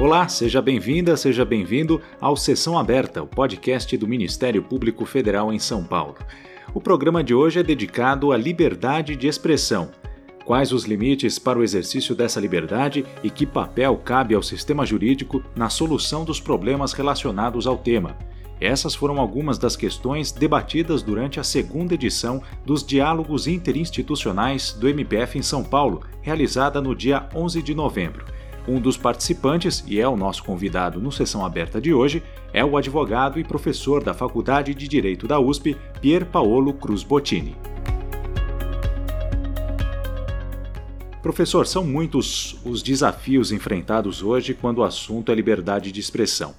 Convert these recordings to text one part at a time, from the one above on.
Olá, seja bem-vinda, seja bem-vindo ao Sessão Aberta, o podcast do Ministério Público Federal em São Paulo. O programa de hoje é dedicado à liberdade de expressão. Quais os limites para o exercício dessa liberdade e que papel cabe ao sistema jurídico na solução dos problemas relacionados ao tema? Essas foram algumas das questões debatidas durante a segunda edição dos Diálogos Interinstitucionais do MPF em São Paulo, realizada no dia 11 de novembro. Um dos participantes, e é o nosso convidado no Sessão Aberta de hoje, é o advogado e professor da Faculdade de Direito da USP, Pier Paolo Cruz Bottini. Professor, são muitos os desafios enfrentados hoje quando o assunto é liberdade de expressão.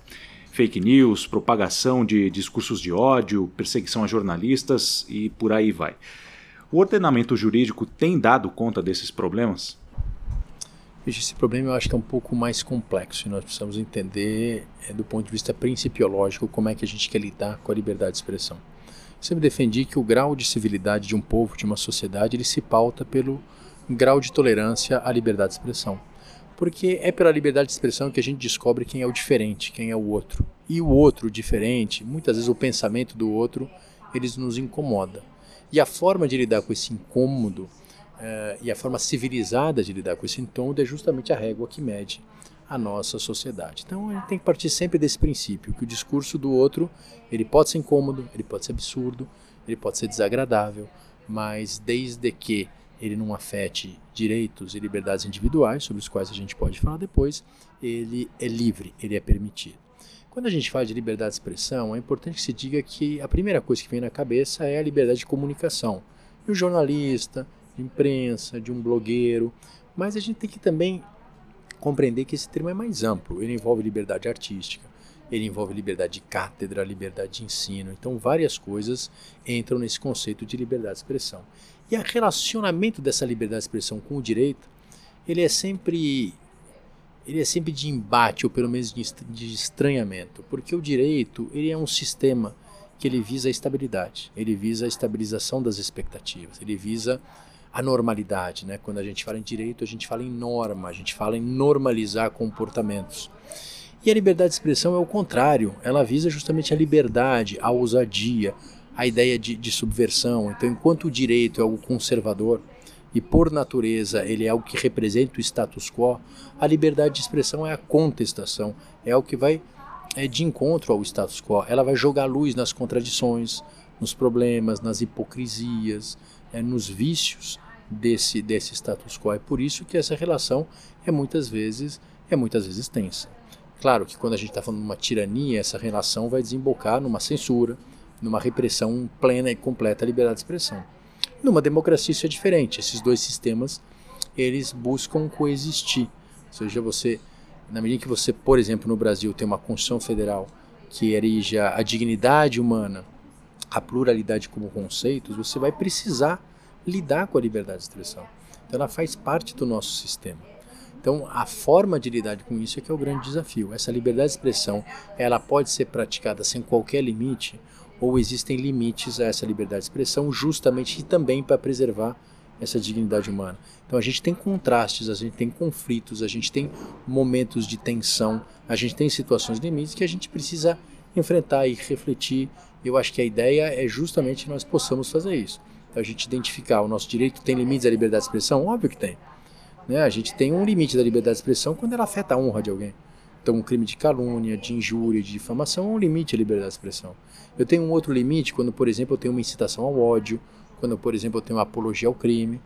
Fake news, propagação de discursos de ódio, perseguição a jornalistas e por aí vai. O ordenamento jurídico tem dado conta desses problemas? Esse problema eu acho que é um pouco mais complexo e nós precisamos entender, é, do ponto de vista principiológico, como é que a gente quer lidar com a liberdade de expressão. Eu sempre defendi que o grau de civilidade de um povo, de uma sociedade, ele se pauta pelo grau de tolerância à liberdade de expressão. Porque é pela liberdade de expressão que a gente descobre quem é o diferente, quem é o outro. E o outro, diferente, muitas vezes o pensamento do outro, eles nos incomoda. E a forma de lidar com esse incômodo Uh, e a forma civilizada de lidar com esse incômodo é justamente a régua que mede a nossa sociedade. Então a gente tem que partir sempre desse princípio, que o discurso do outro ele pode ser incômodo, ele pode ser absurdo, ele pode ser desagradável, mas desde que ele não afete direitos e liberdades individuais, sobre os quais a gente pode falar depois, ele é livre, ele é permitido. Quando a gente fala de liberdade de expressão, é importante que se diga que a primeira coisa que vem na cabeça é a liberdade de comunicação. E o jornalista, imprensa, de um blogueiro, mas a gente tem que também compreender que esse termo é mais amplo. Ele envolve liberdade artística, ele envolve liberdade de cátedra, liberdade de ensino. Então, várias coisas entram nesse conceito de liberdade de expressão. E o relacionamento dessa liberdade de expressão com o direito, ele é sempre ele é sempre de embate ou pelo menos de estranhamento, porque o direito ele é um sistema que ele visa a estabilidade, ele visa a estabilização das expectativas, ele visa a normalidade. Né? Quando a gente fala em direito, a gente fala em norma, a gente fala em normalizar comportamentos. E a liberdade de expressão é o contrário, ela visa justamente a liberdade, a ousadia, a ideia de, de subversão. Então, enquanto o direito é algo conservador, e por natureza ele é algo que representa o status quo, a liberdade de expressão é a contestação, é o que vai é, de encontro ao status quo. Ela vai jogar luz nas contradições, nos problemas, nas hipocrisias, é, nos vícios desse, desse status quo. É por isso que essa relação é muitas vezes é muitas vezes tensa. Claro que quando a gente está falando de uma tirania, essa relação vai desembocar numa censura, numa repressão plena e completa à liberdade de expressão. Numa democracia isso é diferente. Esses dois sistemas eles buscam coexistir. Ou seja, você, na medida que você, por exemplo, no Brasil tem uma Constituição Federal que erija a dignidade humana a pluralidade como conceitos, você vai precisar lidar com a liberdade de expressão. Então ela faz parte do nosso sistema. Então a forma de lidar com isso é que é o grande desafio. Essa liberdade de expressão, ela pode ser praticada sem qualquer limite ou existem limites a essa liberdade de expressão justamente e também para preservar essa dignidade humana. Então a gente tem contrastes, a gente tem conflitos, a gente tem momentos de tensão, a gente tem situações limites que a gente precisa enfrentar e refletir eu acho que a ideia é justamente nós possamos fazer isso. Então, a gente identificar o nosso direito tem limites da liberdade de expressão? Óbvio que tem. Né? A gente tem um limite da liberdade de expressão quando ela afeta a honra de alguém. Então, um crime de calúnia, de injúria, de difamação é um limite à liberdade de expressão. Eu tenho um outro limite quando, por exemplo, eu tenho uma incitação ao ódio, quando, por exemplo, eu tenho uma apologia ao crime.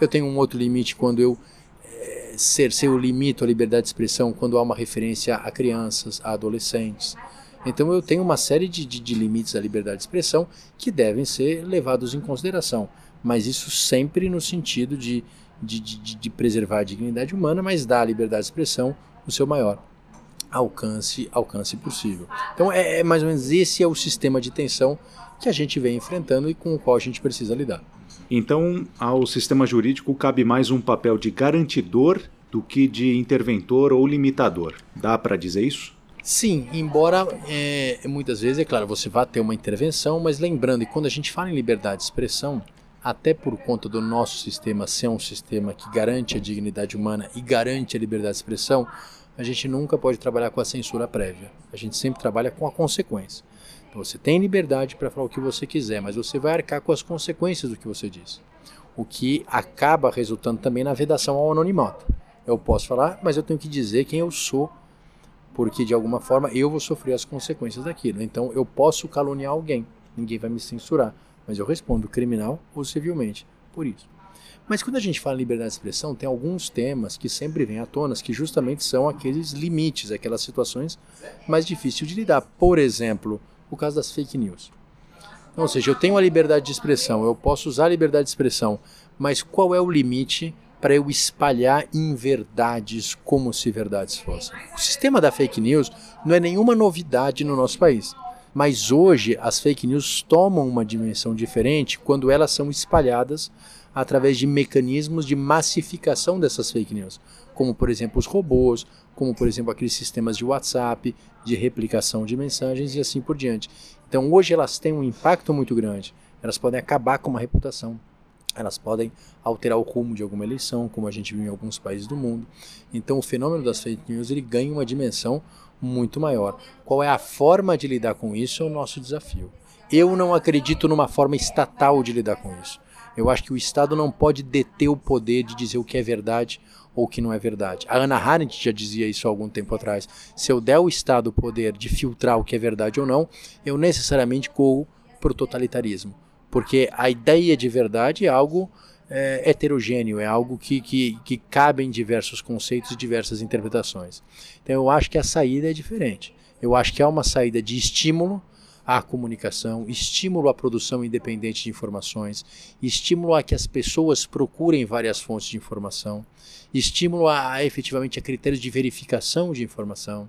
Eu tenho um outro limite quando eu é, ser, ser o limite à liberdade de expressão quando há uma referência a crianças, a adolescentes. Então eu tenho uma série de, de, de limites à liberdade de expressão que devem ser levados em consideração, mas isso sempre no sentido de, de, de, de, preservar a dignidade humana, mas dar à liberdade de expressão o seu maior alcance, alcance possível. Então é, é, mais ou menos esse é o sistema de tensão que a gente vem enfrentando e com o qual a gente precisa lidar. Então, ao sistema jurídico cabe mais um papel de garantidor do que de interventor ou limitador. Dá para dizer isso? Sim, embora é, muitas vezes, é claro, você vai ter uma intervenção, mas lembrando que quando a gente fala em liberdade de expressão, até por conta do nosso sistema ser um sistema que garante a dignidade humana e garante a liberdade de expressão, a gente nunca pode trabalhar com a censura prévia. A gente sempre trabalha com a consequência. Então você tem liberdade para falar o que você quiser, mas você vai arcar com as consequências do que você diz. O que acaba resultando também na vedação ao anonimato. Eu posso falar, mas eu tenho que dizer quem eu sou, porque de alguma forma eu vou sofrer as consequências daquilo. Então eu posso caluniar alguém, ninguém vai me censurar, mas eu respondo criminal ou civilmente por isso. Mas quando a gente fala em liberdade de expressão, tem alguns temas que sempre vêm à tona, que justamente são aqueles limites, aquelas situações mais difíceis de lidar. Por exemplo, o caso das fake news. Ou seja, eu tenho a liberdade de expressão, eu posso usar a liberdade de expressão, mas qual é o limite para eu espalhar inverdades como se verdades fossem? O sistema da fake news não é nenhuma novidade no nosso país. Mas hoje as fake news tomam uma dimensão diferente quando elas são espalhadas através de mecanismos de massificação dessas fake news, como por exemplo os robôs, como por exemplo aqueles sistemas de WhatsApp, de replicação de mensagens e assim por diante. Então hoje elas têm um impacto muito grande. Elas podem acabar com uma reputação, elas podem alterar o rumo de alguma eleição, como a gente viu em alguns países do mundo. Então o fenômeno das fake news ele ganha uma dimensão muito maior. Qual é a forma de lidar com isso é o nosso desafio. Eu não acredito numa forma estatal de lidar com isso. Eu acho que o Estado não pode deter o poder de dizer o que é verdade ou o que não é verdade. A Ana Arendt já dizia isso há algum tempo atrás. Se eu der ao Estado o poder de filtrar o que é verdade ou não, eu necessariamente corro para o totalitarismo. Porque a ideia de verdade é algo é, heterogêneo, é algo que, que, que cabe em diversos conceitos e diversas interpretações. Então eu acho que a saída é diferente. Eu acho que é uma saída de estímulo à comunicação, estímulo à produção independente de informações, estímulo a que as pessoas procurem várias fontes de informação, estímulo a, a efetivamente a critérios de verificação de informação,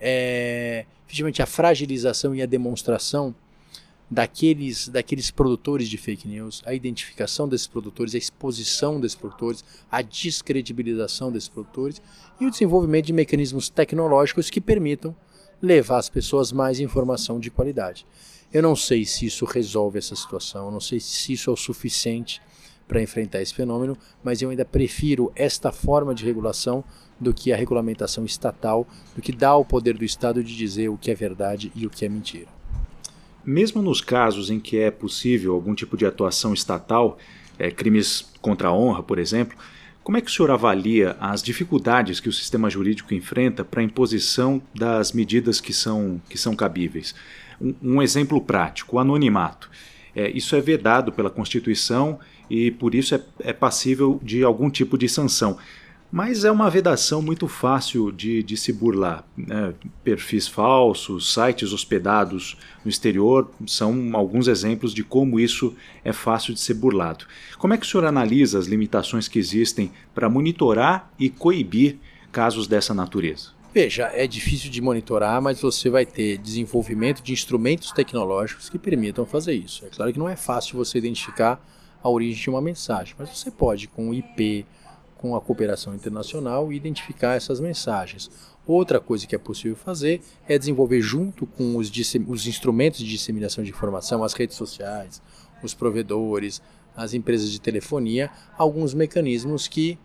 é, efetivamente a fragilização e a demonstração daqueles, daqueles produtores de fake news, a identificação desses produtores, a exposição desses produtores, a descredibilização desses produtores e o desenvolvimento de mecanismos tecnológicos que permitam levar às pessoas mais informação de qualidade. Eu não sei se isso resolve essa situação, eu não sei se isso é o suficiente para enfrentar esse fenômeno, mas eu ainda prefiro esta forma de regulação do que a regulamentação estatal, do que dá o poder do Estado de dizer o que é verdade e o que é mentira. Mesmo nos casos em que é possível algum tipo de atuação estatal, é, crimes contra a honra, por exemplo, como é que o senhor avalia as dificuldades que o sistema jurídico enfrenta para a imposição das medidas que são, que são cabíveis? Um, um exemplo prático: o anonimato. É, isso é vedado pela Constituição e, por isso, é, é passível de algum tipo de sanção. Mas é uma vedação muito fácil de, de se burlar. Né? Perfis falsos, sites hospedados no exterior são alguns exemplos de como isso é fácil de ser burlado. Como é que o senhor analisa as limitações que existem para monitorar e coibir casos dessa natureza? Veja, é difícil de monitorar, mas você vai ter desenvolvimento de instrumentos tecnológicos que permitam fazer isso. É claro que não é fácil você identificar a origem de uma mensagem, mas você pode, com IP, com a cooperação internacional e identificar essas mensagens. Outra coisa que é possível fazer é desenvolver, junto com os, os instrumentos de disseminação de informação, as redes sociais, os provedores, as empresas de telefonia, alguns mecanismos que,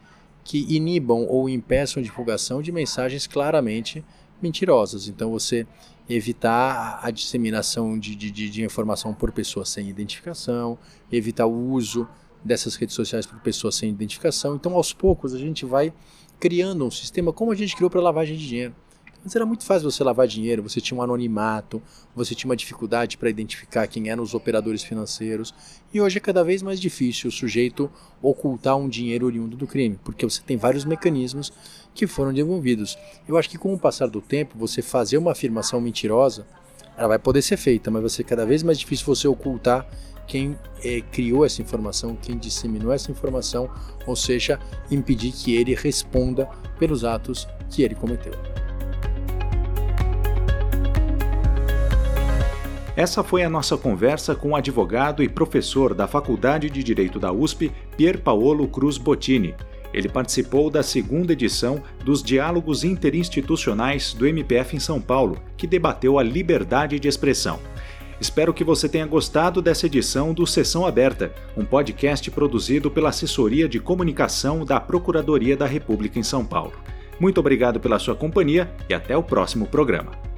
que inibam ou impeçam a divulgação de mensagens claramente mentirosas. Então, você evitar a disseminação de, de, de informação por pessoas sem identificação, evitar o uso dessas redes sociais por pessoas sem identificação. Então, aos poucos, a gente vai criando um sistema como a gente criou para lavagem de dinheiro. Antes era muito fácil você lavar dinheiro, você tinha um anonimato, você tinha uma dificuldade para identificar quem eram os operadores financeiros, e hoje é cada vez mais difícil o sujeito ocultar um dinheiro oriundo do crime, porque você tem vários mecanismos que foram desenvolvidos. Eu acho que com o passar do tempo, você fazer uma afirmação mentirosa, ela vai poder ser feita, mas vai ser cada vez mais difícil você ocultar quem é, criou essa informação, quem disseminou essa informação, ou seja, impedir que ele responda pelos atos que ele cometeu. Essa foi a nossa conversa com o advogado e professor da Faculdade de Direito da USP, Pier Paolo Cruz Bottini. Ele participou da segunda edição dos Diálogos Interinstitucionais do MPF em São Paulo, que debateu a liberdade de expressão. Espero que você tenha gostado dessa edição do Sessão Aberta, um podcast produzido pela Assessoria de Comunicação da Procuradoria da República em São Paulo. Muito obrigado pela sua companhia e até o próximo programa.